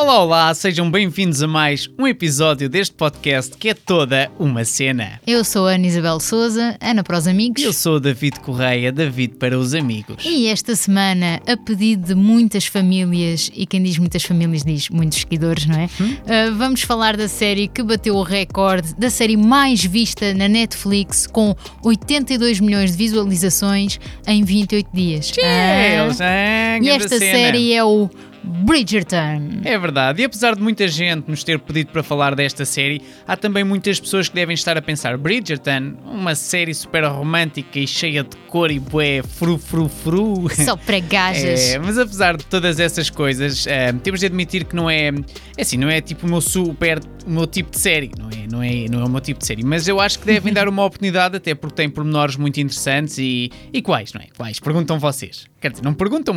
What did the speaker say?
Olá, olá, sejam bem-vindos a mais um episódio deste podcast que é toda uma cena. Eu sou a Ana Isabel Souza, Ana para os amigos. Eu sou o David Correia, David para os amigos. E esta semana, a pedido de muitas famílias, e quem diz muitas famílias diz muitos seguidores, não é? Hum? Uh, vamos falar da série que bateu o recorde, da série mais vista na Netflix, com 82 milhões de visualizações em 28 dias. Deus, Ah. ah, E esta cena. série é o Bridgerton. É verdade, e apesar de muita gente nos ter pedido para falar desta série, há também muitas pessoas que devem estar a pensar Bridgerton, uma série super romântica e cheia de cor e bué, fru fru fru. Só para gajas. É, mas apesar de todas essas coisas, eh, temos de admitir que não é, é assim, não é tipo o meu super, o meu tipo de série, não é, não é, não é o meu tipo de série, mas eu acho que devem dar uma oportunidade até porque tem pormenores muito interessantes e, e quais, não é? Quais? Perguntam vocês. Quer dizer, não perguntam,